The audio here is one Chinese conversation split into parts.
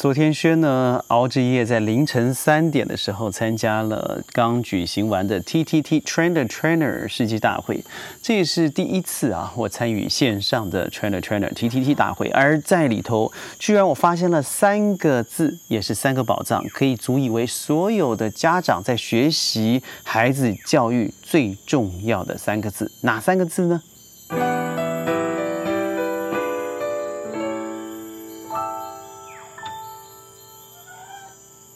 昨天轩呢熬着夜，在凌晨三点的时候参加了刚举行完的 TTT Trainer Trainer 世纪大会，这也是第一次啊，我参与线上的 Trainer Trainer TTT 大会，而在里头居然我发现了三个字，也是三个宝藏，可以足以为所有的家长在学习孩子教育最重要的三个字，哪三个字呢？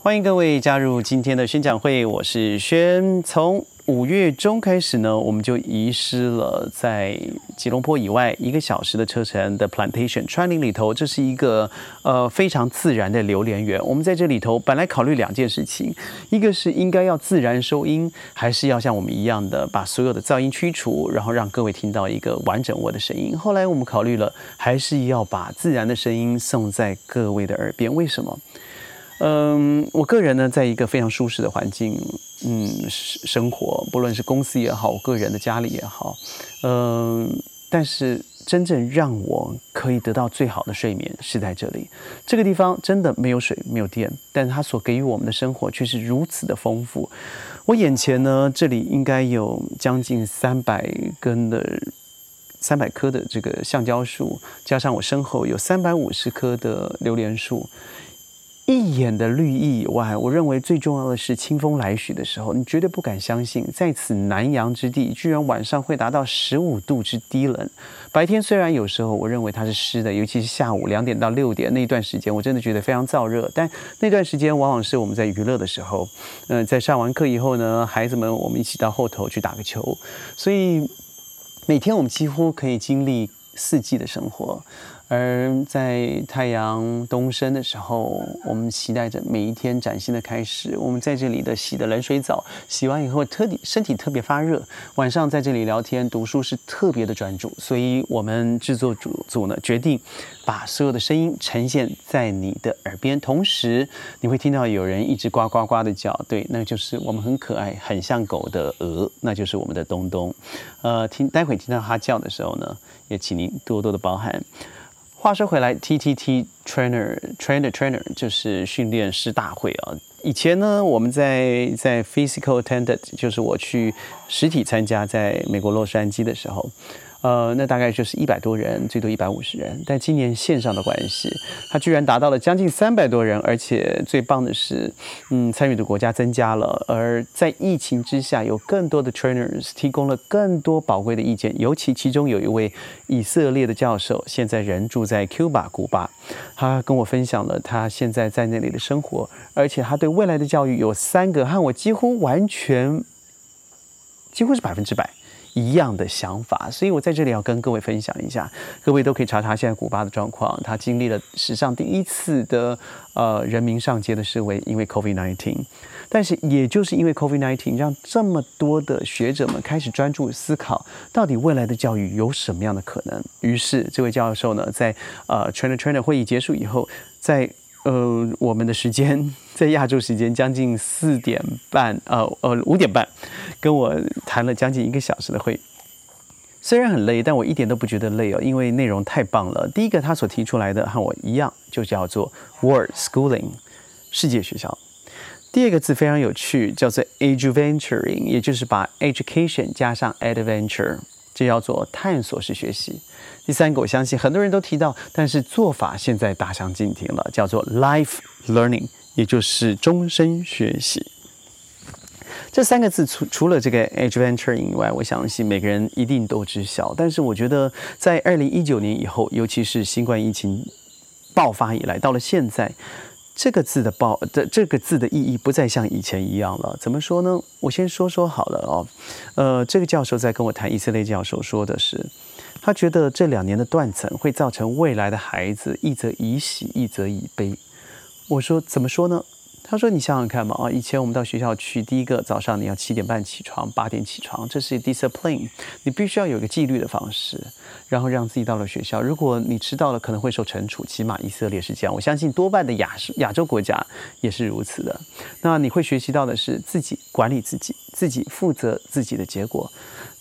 欢迎各位加入今天的宣讲会，我是轩。从五月中开始呢，我们就遗失了在吉隆坡以外一个小时的车程的 Plantation 川林里头，这是一个呃非常自然的榴莲园。我们在这里头本来考虑两件事情，一个是应该要自然收音，还是要像我们一样的把所有的噪音驱除，然后让各位听到一个完整我的声音。后来我们考虑了，还是要把自然的声音送在各位的耳边。为什么？嗯，我个人呢，在一个非常舒适的环境，嗯，生活，不论是公司也好，我个人的家里也好，嗯，但是真正让我可以得到最好的睡眠是在这里。这个地方真的没有水，没有电，但它所给予我们的生活却是如此的丰富。我眼前呢，这里应该有将近三百根的、三百棵的这个橡胶树，加上我身后有三百五十棵的榴莲树。一眼的绿意以外，我认为最重要的是清风来许的时候，你绝对不敢相信，在此南洋之地，居然晚上会达到十五度之低冷。白天虽然有时候我认为它是湿的，尤其是下午两点到六点那段时间，我真的觉得非常燥热。但那段时间往往是我们在娱乐的时候，嗯，在上完课以后呢，孩子们我们一起到后头去打个球，所以每天我们几乎可以经历四季的生活。而在太阳东升的时候，我们期待着每一天崭新的开始。我们在这里的洗的冷水澡，洗完以后特地身体特别发热。晚上在这里聊天读书是特别的专注，所以我们制作组组呢决定把所有的声音呈现在你的耳边，同时你会听到有人一直呱呱呱的叫，对，那就是我们很可爱、很像狗的鹅，那就是我们的东东。呃，听待会听到它叫的时候呢，也请您多多的包涵。话说回来，T T T Trainer Trainer Trainer 就是训练师大会啊。以前呢，我们在在 Physical Attendant，就是我去实体参加，在美国洛杉矶的时候。呃，那大概就是一百多人，最多一百五十人。但今年线上的关系，它居然达到了将近三百多人，而且最棒的是，嗯，参与的国家增加了。而在疫情之下，有更多的 trainers 提供了更多宝贵的意见。尤其其中有一位以色列的教授，现在人住在 Cuba 古巴，他跟我分享了他现在在那里的生活，而且他对未来的教育有三个和我几乎完全，几乎是百分之百。一样的想法，所以我在这里要跟各位分享一下，各位都可以查查现在古巴的状况。他经历了史上第一次的呃人民上街的示威，因为 COVID-19。但是也就是因为 COVID-19，让这么多的学者们开始专注思考，到底未来的教育有什么样的可能。于是这位教授呢，在呃 China China 会议结束以后，在呃，我们的时间在亚洲时间将近四点半，呃呃五点半，跟我谈了将近一个小时的会。虽然很累，但我一点都不觉得累哦，因为内容太棒了。第一个，他所提出来的和我一样，就叫做 World Schooling，世界学校。第二个字非常有趣，叫做 Adventuring，也就是把 Education 加上 Adventure。这叫做探索式学习。第三个，我相信很多人都提到，但是做法现在大相径庭了，叫做 life learning，也就是终身学习。这三个字除除了这个 adventure 以外，我相信每个人一定都知晓。但是我觉得，在二零一九年以后，尤其是新冠疫情爆发以来，到了现在。这个字的爆的这个字的意义不再像以前一样了。怎么说呢？我先说说好了哦。呃，这个教授在跟我谈，以色列教授说的是，他觉得这两年的断层会造成未来的孩子一则以喜，一则以悲。我说怎么说呢？他说：“你想想看嘛，啊，以前我们到学校去，第一个早上你要七点半起床，八点起床，这是 discipline，你必须要有一个纪律的方式，然后让自己到了学校。如果你迟到了，可能会受惩处。起码以色列是这样，我相信多半的亚亚洲国家也是如此的。那你会学习到的是自己管理自己，自己负责自己的结果。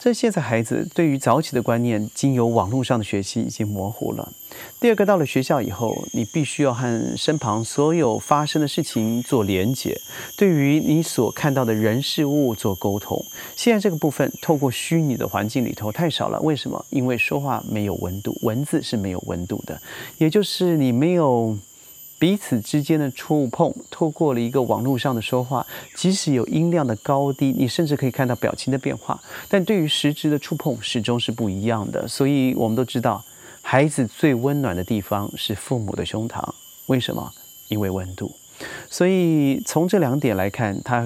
这现在孩子对于早起的观念，经由网络上的学习已经模糊了。第二个，到了学校以后，你必须要和身旁所有发生的事情做连结，对于你所看到的人事物做沟通。现在这个部分透过虚拟的环境里头太少了，为什么？因为说话没有温度，文字是没有温度的，也就是你没有。彼此之间的触碰，透过了一个网络上的说话，即使有音量的高低，你甚至可以看到表情的变化，但对于实质的触碰始终是不一样的。所以，我们都知道，孩子最温暖的地方是父母的胸膛。为什么？因为温度。所以，从这两点来看，他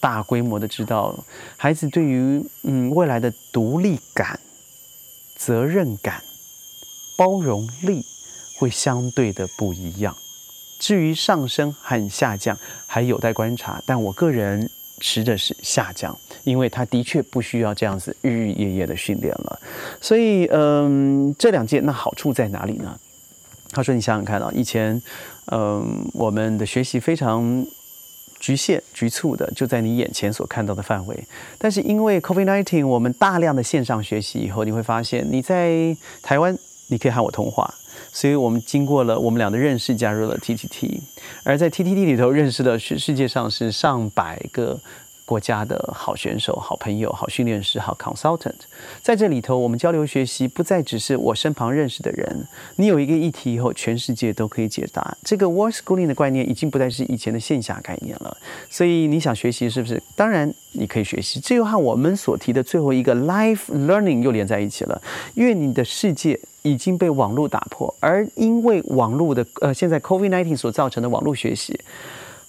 大规模的知道，孩子对于嗯未来的独立感、责任感、包容力会相对的不一样。至于上升和下降还有待观察，但我个人持的是下降，因为他的确不需要这样子日日夜夜的训练了。所以，嗯，这两件那好处在哪里呢？他说：“你想想看啊，以前，嗯，我们的学习非常局限、局促的，就在你眼前所看到的范围。但是因为 COVID-19，我们大量的线上学习以后，你会发现你在台湾，你可以和我通话。”所以我们经过了我们俩的认识，加入了 TTT，而在 TTT 里头认识的是世界上是上百个。国家的好选手、好朋友、好训练师、好 consultant，在这里头，我们交流学习不再只是我身旁认识的人。你有一个议题以后，全世界都可以解答。这个 work schooling 的概念已经不再是以前的线下概念了。所以你想学习是不是？当然你可以学习。这又和我们所提的最后一个 life learning 又连在一起了。因为你的世界已经被网络打破，而因为网络的呃，现在 COVID-19 所造成的网络学习。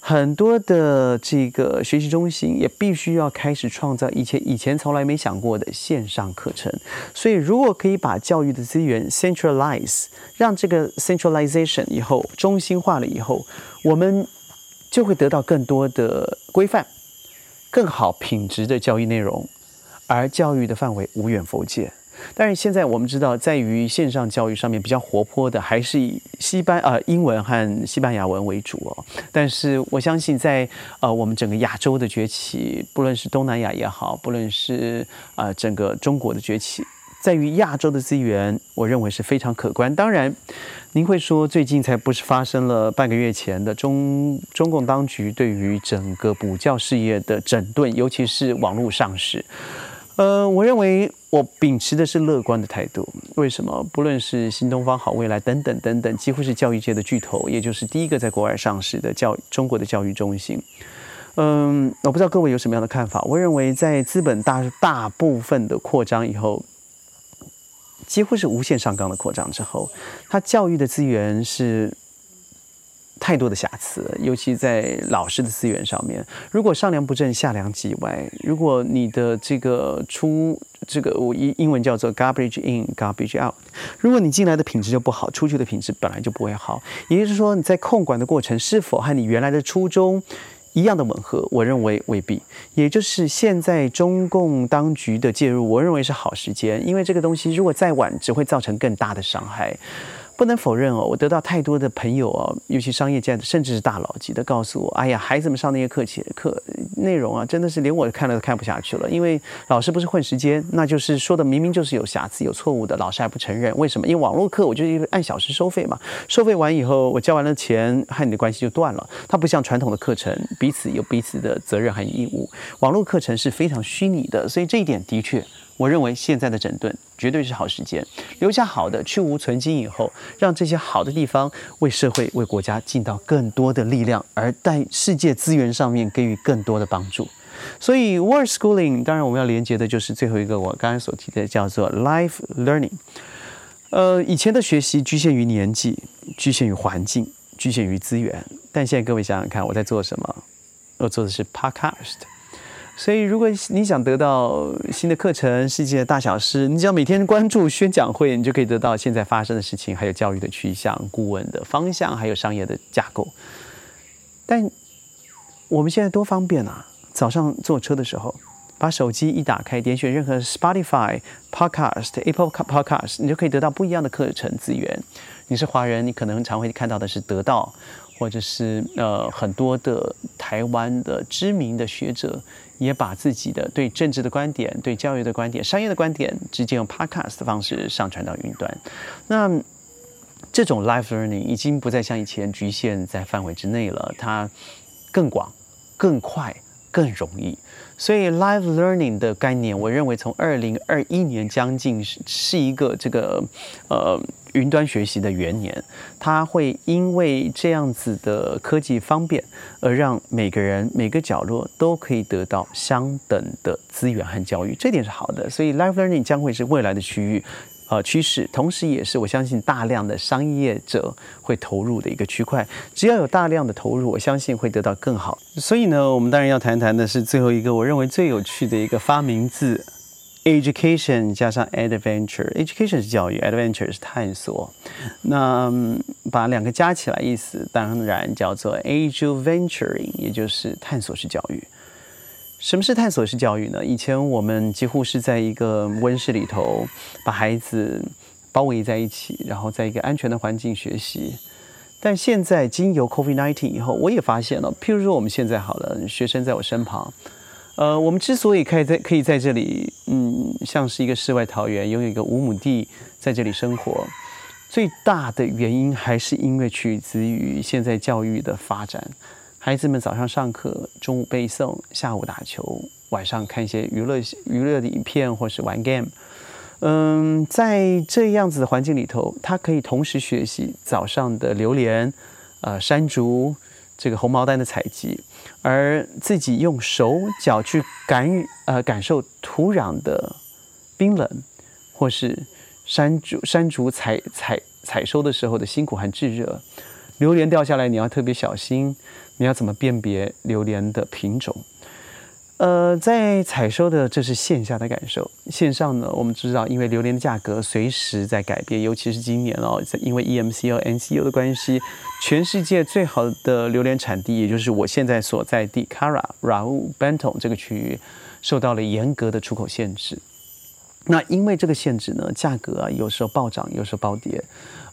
很多的这个学习中心也必须要开始创造以前以前从来没想过的线上课程。所以，如果可以把教育的资源 centralize，让这个 centralization 以后中心化了以后，我们就会得到更多的规范、更好品质的教育内容，而教育的范围无远弗届。但是现在我们知道，在于线上教育上面比较活泼的，还是以西班呃英文和西班牙文为主哦。但是我相信，在呃我们整个亚洲的崛起，不论是东南亚也好，不论是啊整个中国的崛起，在于亚洲的资源，我认为是非常可观。当然，您会说最近才不是发生了半个月前的中中共当局对于整个补教事业的整顿，尤其是网络上市。呃，我认为我秉持的是乐观的态度。为什么？不论是新东方、好未来等等等等，几乎是教育界的巨头，也就是第一个在国外上市的教中国的教育中心。嗯，我不知道各位有什么样的看法。我认为，在资本大大部分的扩张以后，几乎是无限上纲的扩张之后，它教育的资源是。太多的瑕疵，尤其在老师的资源上面。如果上梁不正下梁即歪，如果你的这个出这个我英英文叫做 garbage in garbage out，如果你进来的品质就不好，出去的品质本来就不会好。也就是说，你在控管的过程是否和你原来的初衷一样的吻合？我认为未必。也就是现在中共当局的介入，我认为是好时间，因为这个东西如果再晚，只会造成更大的伤害。不能否认哦，我得到太多的朋友哦，尤其商业界的，甚至是大佬级的，告诉我：“哎呀，孩子们上那些课前课内容啊，真的是连我看了都看不下去了。因为老师不是混时间，那就是说的明明就是有瑕疵、有错误的，老师还不承认。为什么？因为网络课我就是按小时收费嘛，收费完以后，我交完了钱，和你的关系就断了。它不像传统的课程，彼此有彼此的责任和义务。网络课程是非常虚拟的，所以这一点的确。”我认为现在的整顿绝对是好时间，留下好的，去无存精以后，让这些好的地方为社会、为国家尽到更多的力量，而在世界资源上面给予更多的帮助。所以，word schooling，当然我们要连接的就是最后一个我刚才所提的叫做 life learning。呃，以前的学习局限于年纪，局限于环境，局限于资源，但现在各位想想看，我在做什么？我做的是 podcast。所以，如果你想得到新的课程、世界的大小事，你只要每天关注宣讲会，你就可以得到现在发生的事情，还有教育的趋向、顾问的方向，还有商业的架构。但我们现在多方便啊！早上坐车的时候，把手机一打开，点选任何 Spotify Podcast、Apple Podcast，你就可以得到不一样的课程资源。你是华人，你可能常会看到的是得到，或者是呃很多的台湾的知名的学者。也把自己的对政治的观点、对教育的观点、商业的观点，直接用 podcast 的方式上传到云端。那这种 live learning 已经不再像以前局限在范围之内了，它更广、更快、更容易。所以 live learning 的概念，我认为从二零二一年将近是是一个这个呃云端学习的元年，它会因为这样子的科技方便，而让每个人每个角落都可以得到相等的资源和教育，这点是好的。所以 live learning 将会是未来的区域。呃，趋势，同时也是我相信大量的商业者会投入的一个区块。只要有大量的投入，我相信会得到更好。所以呢，我们当然要谈谈的是最后一个我认为最有趣的一个发明字，education 加上 adventure。education 是教育，adventure 是探索。那把两个加起来，意思当然叫做 adventuring，也就是探索式教育。什么是探索式教育呢？以前我们几乎是在一个温室里头，把孩子包围在一起，然后在一个安全的环境学习。但现在经由 COVID-19 以后，我也发现了，譬如说我们现在好了，学生在我身旁，呃，我们之所以可以在可以在这里，嗯，像是一个世外桃源，拥有一个五亩地在这里生活，最大的原因还是因为取自于现在教育的发展。孩子们早上上课，中午背诵，下午打球，晚上看一些娱乐娱乐的影片，或是玩 game。嗯，在这样子的环境里头，他可以同时学习早上的榴莲、呃山竹、这个红毛丹的采集，而自己用手脚去感呃感受土壤的冰冷，或是山竹山竹采采采收的时候的辛苦和炙热。榴莲掉下来，你要特别小心。你要怎么辨别榴莲的品种？呃，在采收的这是线下的感受，线上呢，我们知道，因为榴莲的价格随时在改变，尤其是今年哦，在因为 EMC 和 NCU 的关系，全世界最好的榴莲产地，也就是我现在所在地 Kara、Rau、Benton 这个区域，受到了严格的出口限制。那因为这个限制呢，价格啊有时候暴涨，有时候暴跌。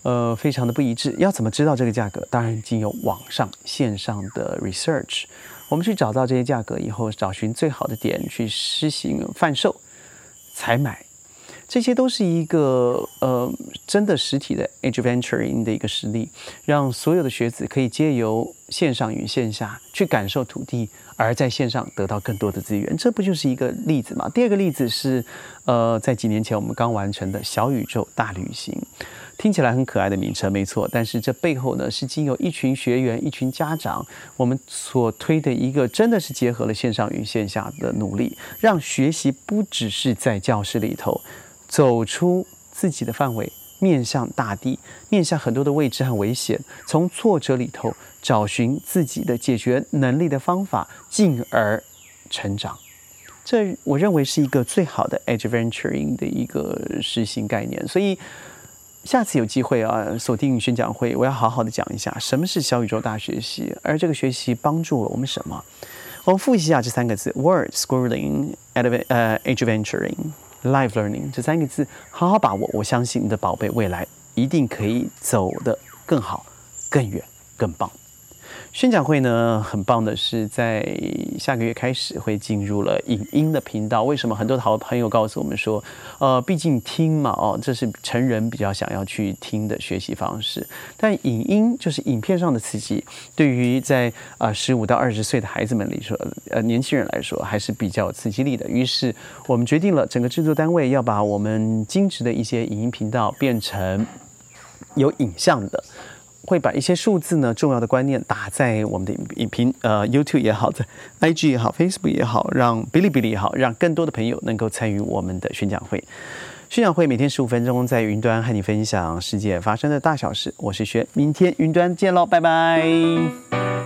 呃，非常的不一致。要怎么知道这个价格？当然，经由网上线上的 research，我们去找到这些价格以后，找寻最好的点去施行贩售、采买，这些都是一个呃真的实体的 adventuring 的一个实例，让所有的学子可以借由线上与线下去感受土地，而在线上得到更多的资源。这不就是一个例子吗？第二个例子是，呃，在几年前我们刚完成的小宇宙大旅行。听起来很可爱的名称，没错。但是这背后呢，是经由一群学员、一群家长，我们所推的一个，真的是结合了线上与线下的努力，让学习不只是在教室里头，走出自己的范围，面向大地，面向很多的未知和危险，从挫折里头找寻自己的解决能力的方法，进而 成长。这我认为是一个最好的 adventuring 的一个实行概念，所以。下次有机会啊，锁定宣讲会，我要好好的讲一下什么是小宇宙大学习，而这个学习帮助了我们什么？我们复习一下这三个字：word schooling ed、呃 adventuring、life learning 这三个字，好好把握。我相信你的宝贝未来一定可以走得更好、更远、更棒。宣讲会呢，很棒的是，在下个月开始会进入了影音的频道。为什么很多好朋友告诉我们说，呃，毕竟听嘛，哦，这是成人比较想要去听的学习方式。但影音就是影片上的刺激，对于在啊十五到二十岁的孩子们来说，呃，年轻人来说还是比较有刺激力的。于是我们决定了，整个制作单位要把我们精致的一些影音频道变成有影像的。会把一些数字呢，重要的观念打在我们的影评，呃，YouTube 也好，在 IG 也好，Facebook 也好，让哔哩哔哩也好，让更多的朋友能够参与我们的宣讲会。宣讲会每天十五分钟，在云端和你分享世界发生的大小事。我是轩，明天云端见喽，拜拜。